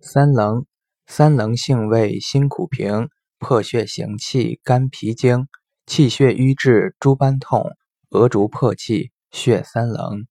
三棱三棱性味辛苦平破血行气肝脾经气血瘀滞诸般痛额足破气血三棱。